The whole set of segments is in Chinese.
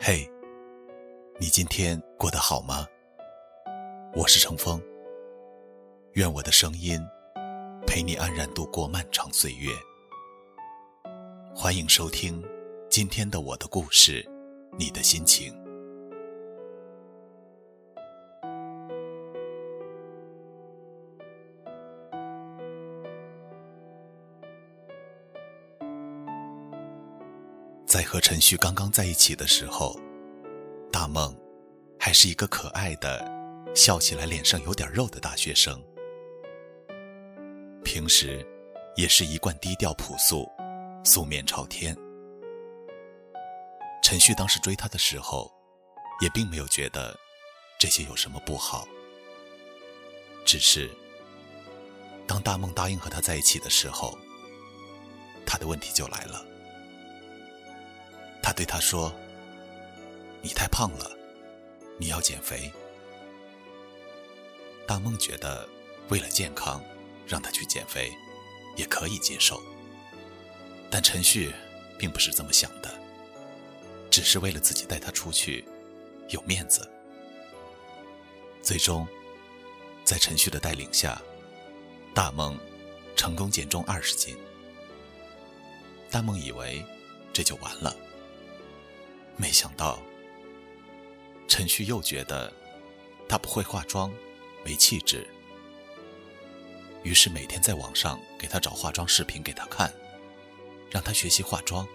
嘿，你今天过得好吗？我是程峰。愿我的声音陪你安然度过漫长岁月。欢迎收听今天的我的故事，你的心情。在和陈旭刚刚在一起的时候，大梦还是一个可爱的、笑起来脸上有点肉的大学生。平时也是一贯低调朴素、素面朝天。陈旭当时追她的时候，也并没有觉得这些有什么不好，只是当大梦答应和他在一起的时候，他的问题就来了。他对他说：“你太胖了，你要减肥。”大梦觉得，为了健康，让他去减肥，也可以接受。但陈旭并不是这么想的，只是为了自己带他出去，有面子。最终，在陈旭的带领下，大梦成功减重二十斤。大梦以为这就完了。没想到，陈旭又觉得他不会化妆，没气质，于是每天在网上给他找化妆视频给他看，让他学习化妆。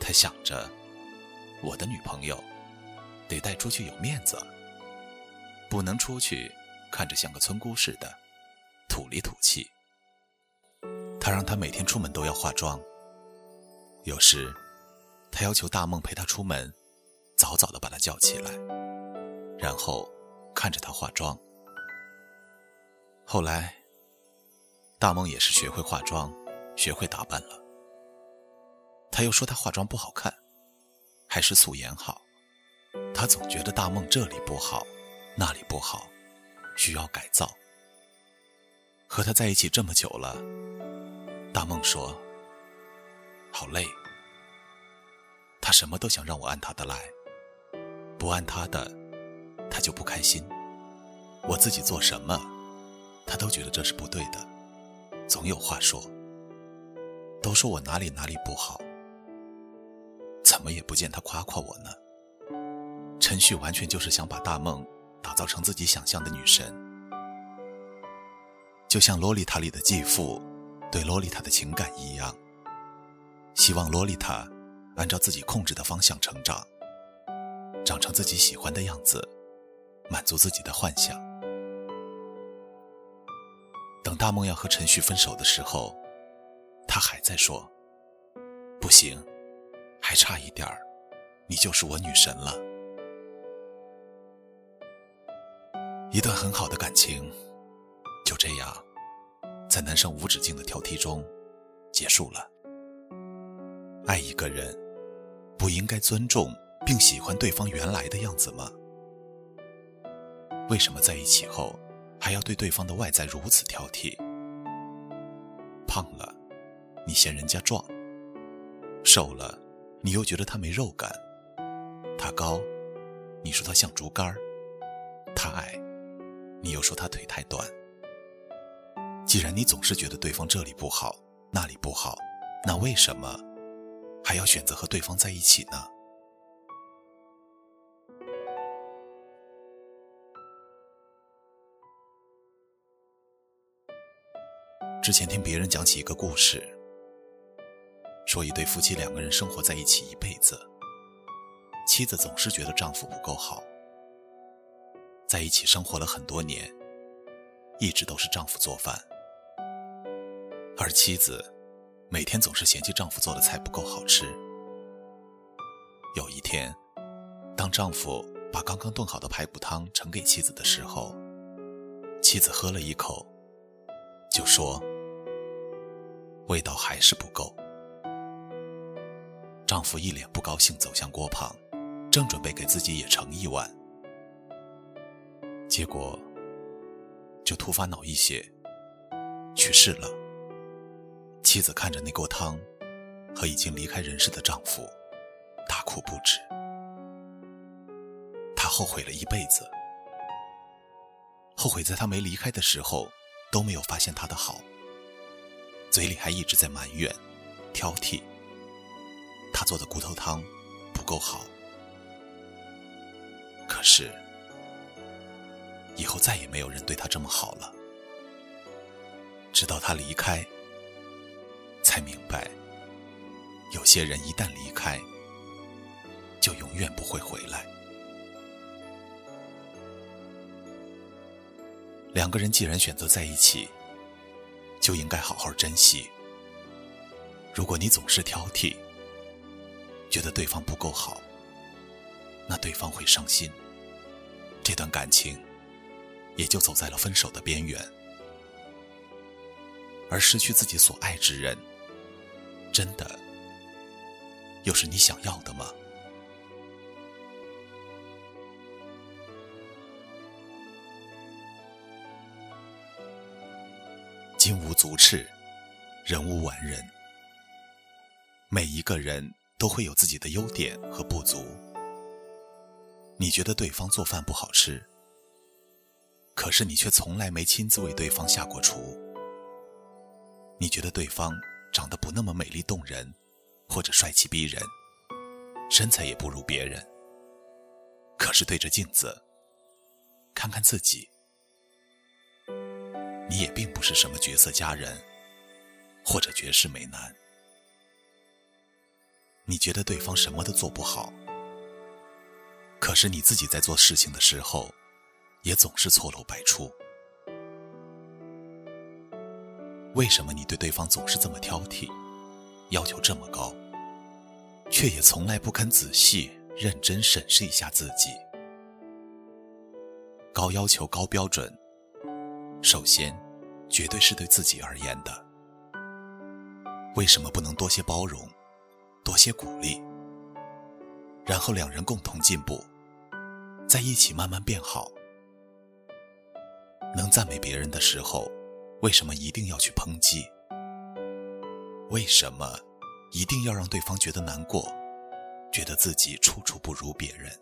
他想着，我的女朋友得带出去有面子，不能出去看着像个村姑似的，土里土气。他让她每天出门都要化妆，有时。他要求大梦陪他出门，早早的把他叫起来，然后看着他化妆。后来，大梦也是学会化妆，学会打扮了。他又说他化妆不好看，还是素颜好。他总觉得大梦这里不好，那里不好，需要改造。和他在一起这么久了，大梦说：“好累。”他什么都想让我按他的来，不按他的，他就不开心。我自己做什么，他都觉得这是不对的，总有话说。都说我哪里哪里不好，怎么也不见他夸夸我呢？陈旭完全就是想把大梦打造成自己想象的女神，就像《洛丽塔》里的继父对洛丽塔的情感一样，希望洛丽塔。按照自己控制的方向成长，长成自己喜欢的样子，满足自己的幻想。等大梦要和陈旭分手的时候，他还在说：“不行，还差一点儿，你就是我女神了。”一段很好的感情，就这样，在男生无止境的挑剔中结束了。爱一个人。不应该尊重并喜欢对方原来的样子吗？为什么在一起后还要对对方的外在如此挑剔？胖了，你嫌人家壮；瘦了，你又觉得他没肉感；他高，你说他像竹竿；他矮，你又说他腿太短。既然你总是觉得对方这里不好，那里不好，那为什么？还要选择和对方在一起呢？之前听别人讲起一个故事，说一对夫妻两个人生活在一起一辈子，妻子总是觉得丈夫不够好，在一起生活了很多年，一直都是丈夫做饭，而妻子。每天总是嫌弃丈夫做的菜不够好吃。有一天，当丈夫把刚刚炖好的排骨汤盛给妻子的时候，妻子喝了一口，就说：“味道还是不够。”丈夫一脸不高兴，走向锅旁，正准备给自己也盛一碗，结果就突发脑溢血，去世了。妻子看着那锅汤和已经离开人世的丈夫，大哭不止。他后悔了一辈子，后悔在他没离开的时候都没有发现他的好，嘴里还一直在埋怨、挑剔。他做的骨头汤不够好，可是以后再也没有人对他这么好了。直到他离开，才明白，有些人一旦离开，就永远不会回来。两个人既然选择在一起，就应该好好珍惜。如果你总是挑剔，觉得对方不够好，那对方会伤心，这段感情也就走在了分手的边缘。而失去自己所爱之人，真的又是你想要的吗？金无足赤，人无完人。每一个人都会有自己的优点和不足。你觉得对方做饭不好吃，可是你却从来没亲自为对方下过厨。你觉得对方长得不那么美丽动人，或者帅气逼人，身材也不如别人，可是对着镜子看看自己。你也并不是什么绝色佳人，或者绝世美男。你觉得对方什么都做不好，可是你自己在做事情的时候，也总是错漏百出。为什么你对对方总是这么挑剔，要求这么高，却也从来不肯仔细认真审视一下自己？高要求、高标准。首先，绝对是对自己而言的。为什么不能多些包容，多些鼓励，然后两人共同进步，在一起慢慢变好？能赞美别人的时候，为什么一定要去抨击？为什么一定要让对方觉得难过，觉得自己处处不如别人？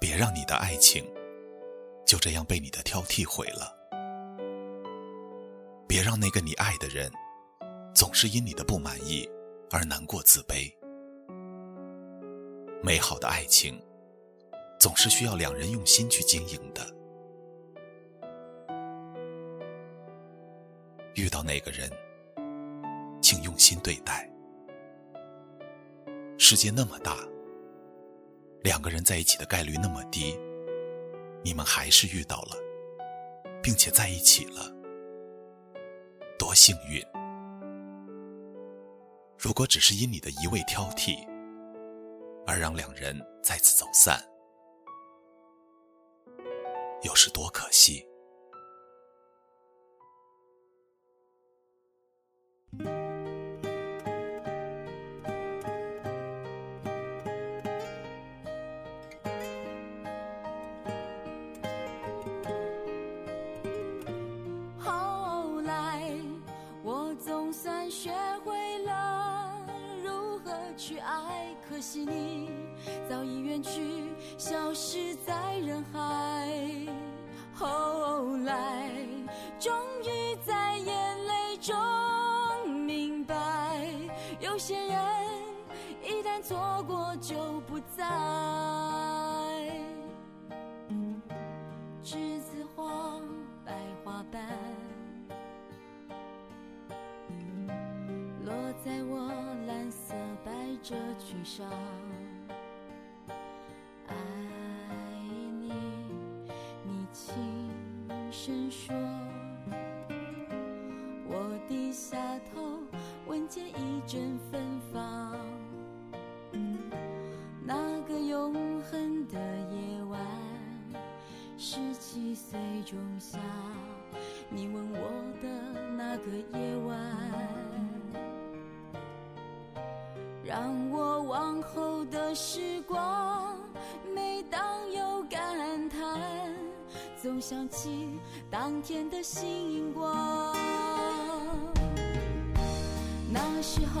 别让你的爱情。就这样被你的挑剔毁了。别让那个你爱的人，总是因你的不满意而难过自卑。美好的爱情，总是需要两人用心去经营的。遇到那个人，请用心对待。世界那么大，两个人在一起的概率那么低。你们还是遇到了，并且在一起了，多幸运！如果只是因你的一味挑剔，而让两人再次走散，又是多可惜！后来我总算学会了如何去爱可惜你早已远去消失在人海。后来错过就不再。栀子花白花瓣，落在我蓝色百褶裙上。十七岁仲夏，你吻我的那个夜晚，让我往后的时光，每当有感叹，总想起当天的星光。那时候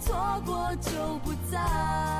错过就不再。